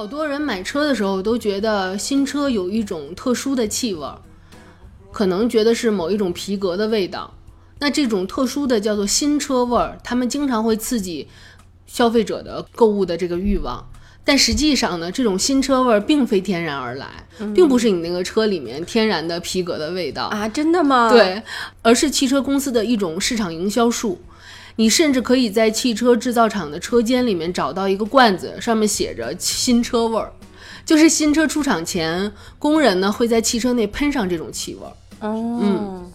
好多人买车的时候都觉得新车有一种特殊的气味儿，可能觉得是某一种皮革的味道。那这种特殊的叫做新车味儿，他们经常会刺激消费者的购物的这个欲望。但实际上呢，这种新车味儿并非天然而来，并不是你那个车里面天然的皮革的味道啊，真的吗？对，而是汽车公司的一种市场营销术。你甚至可以在汽车制造厂的车间里面找到一个罐子，上面写着“新车味儿”，就是新车出厂前，工人呢会在汽车内喷上这种气味儿。哦，嗯。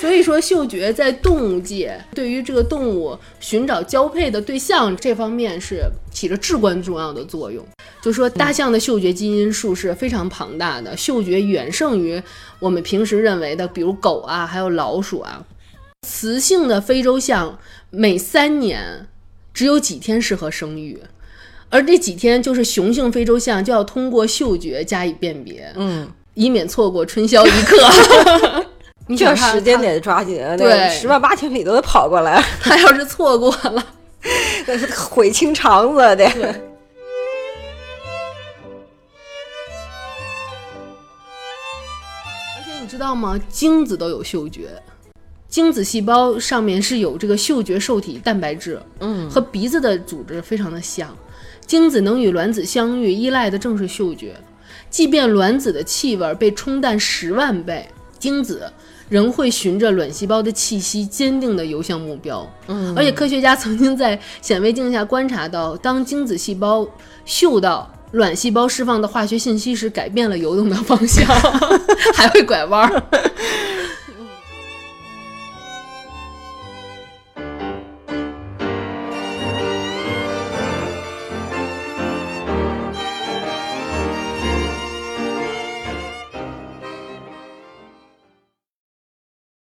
所以说，嗅觉在动物界对于这个动物寻找交配的对象这方面是起着至关重要的作用。就说大象的嗅觉基因数是非常庞大的，嗅觉远胜于我们平时认为的，比如狗啊，还有老鼠啊。雌性的非洲象每三年只有几天适合生育，而这几天就是雄性非洲象就要通过嗅觉加以辨别，嗯，以免错过春宵一刻。你这时间得抓紧，对，十万八千里都得跑过来。他要是错过了，悔青肠子的。而且你知道吗？精子都有嗅觉，精子细胞上面是有这个嗅觉受体蛋白质，嗯，和鼻子的组织非常的像。精子能与卵子相遇，依赖的正是嗅觉。即便卵子的气味被冲淡十万倍，精子。仍会循着卵细胞的气息，坚定地游向目标。嗯，而且科学家曾经在显微镜下观察到，当精子细胞嗅到卵细胞释放的化学信息时，改变了游动的方向，还会拐弯儿。